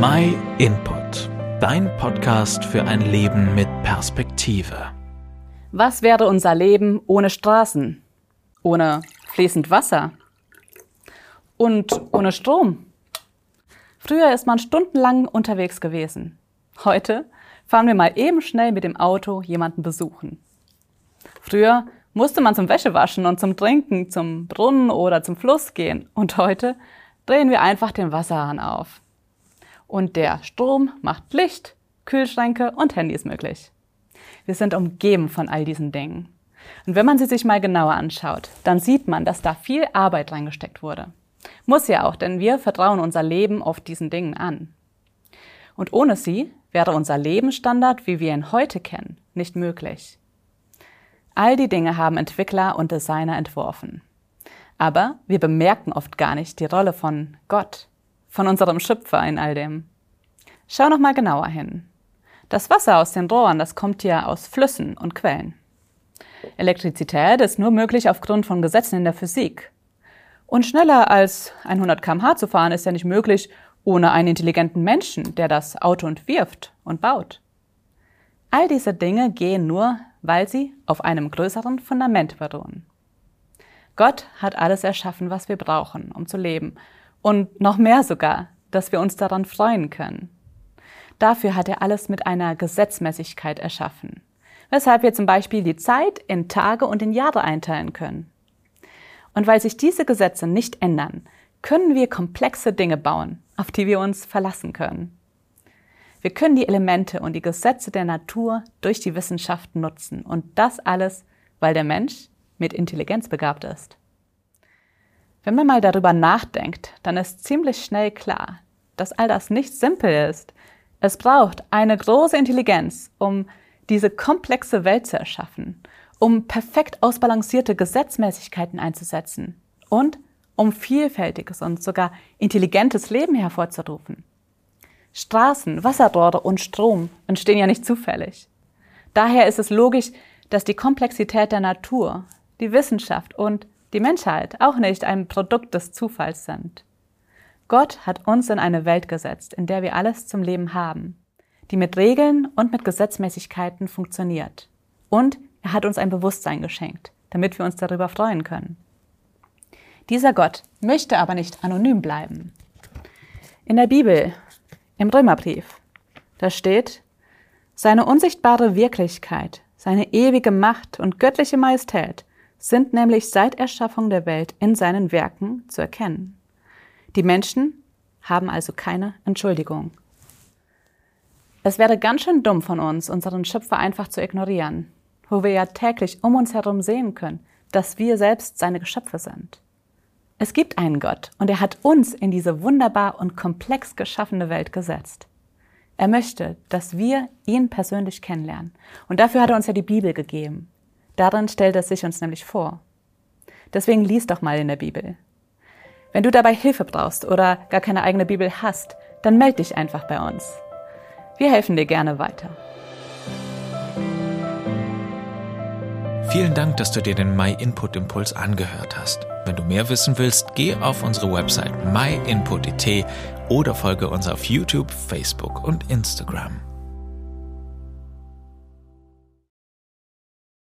My Input, dein Podcast für ein Leben mit Perspektive. Was wäre unser Leben ohne Straßen, ohne fließend Wasser und ohne Strom? Früher ist man stundenlang unterwegs gewesen. Heute fahren wir mal eben schnell mit dem Auto jemanden besuchen. Früher musste man zum Wäschewaschen und zum Trinken zum Brunnen oder zum Fluss gehen. Und heute drehen wir einfach den Wasserhahn auf. Und der Strom macht Licht, Kühlschränke und Handys möglich. Wir sind umgeben von all diesen Dingen. Und wenn man sie sich mal genauer anschaut, dann sieht man, dass da viel Arbeit reingesteckt wurde. Muss ja auch, denn wir vertrauen unser Leben oft diesen Dingen an. Und ohne sie wäre unser Lebensstandard, wie wir ihn heute kennen, nicht möglich. All die Dinge haben Entwickler und Designer entworfen. Aber wir bemerken oft gar nicht die Rolle von Gott, von unserem Schöpfer in all dem. Schau noch mal genauer hin. Das Wasser aus den Rohren, das kommt ja aus Flüssen und Quellen. Elektrizität ist nur möglich aufgrund von Gesetzen in der Physik. Und schneller als 100 km/h zu fahren ist ja nicht möglich ohne einen intelligenten Menschen, der das Auto entwirft und baut. All diese Dinge gehen nur, weil sie auf einem größeren Fundament beruhen. Gott hat alles erschaffen, was wir brauchen, um zu leben. Und noch mehr sogar, dass wir uns daran freuen können. Dafür hat er alles mit einer Gesetzmäßigkeit erschaffen, weshalb wir zum Beispiel die Zeit in Tage und in Jahre einteilen können. Und weil sich diese Gesetze nicht ändern, können wir komplexe Dinge bauen, auf die wir uns verlassen können. Wir können die Elemente und die Gesetze der Natur durch die Wissenschaft nutzen und das alles, weil der Mensch mit Intelligenz begabt ist. Wenn man mal darüber nachdenkt, dann ist ziemlich schnell klar, dass all das nicht simpel ist. Es braucht eine große Intelligenz, um diese komplexe Welt zu erschaffen, um perfekt ausbalancierte Gesetzmäßigkeiten einzusetzen und um vielfältiges und sogar intelligentes Leben hervorzurufen. Straßen, Wasserrohre und Strom entstehen ja nicht zufällig. Daher ist es logisch, dass die Komplexität der Natur, die Wissenschaft und die Menschheit auch nicht ein Produkt des Zufalls sind. Gott hat uns in eine Welt gesetzt, in der wir alles zum Leben haben, die mit Regeln und mit Gesetzmäßigkeiten funktioniert. Und er hat uns ein Bewusstsein geschenkt, damit wir uns darüber freuen können. Dieser Gott möchte aber nicht anonym bleiben. In der Bibel, im Römerbrief, da steht, seine unsichtbare Wirklichkeit, seine ewige Macht und göttliche Majestät sind nämlich seit Erschaffung der Welt in seinen Werken zu erkennen. Die Menschen haben also keine Entschuldigung. Es wäre ganz schön dumm von uns, unseren Schöpfer einfach zu ignorieren, wo wir ja täglich um uns herum sehen können, dass wir selbst seine Geschöpfe sind. Es gibt einen Gott und er hat uns in diese wunderbar und komplex geschaffene Welt gesetzt. Er möchte, dass wir ihn persönlich kennenlernen. Und dafür hat er uns ja die Bibel gegeben. Darin stellt er sich uns nämlich vor. Deswegen lies doch mal in der Bibel. Wenn du dabei Hilfe brauchst oder gar keine eigene Bibel hast, dann melde dich einfach bei uns. Wir helfen dir gerne weiter. Vielen Dank, dass du dir den My Input Impuls angehört hast. Wenn du mehr wissen willst, geh auf unsere Website myinput.it oder folge uns auf YouTube, Facebook und Instagram.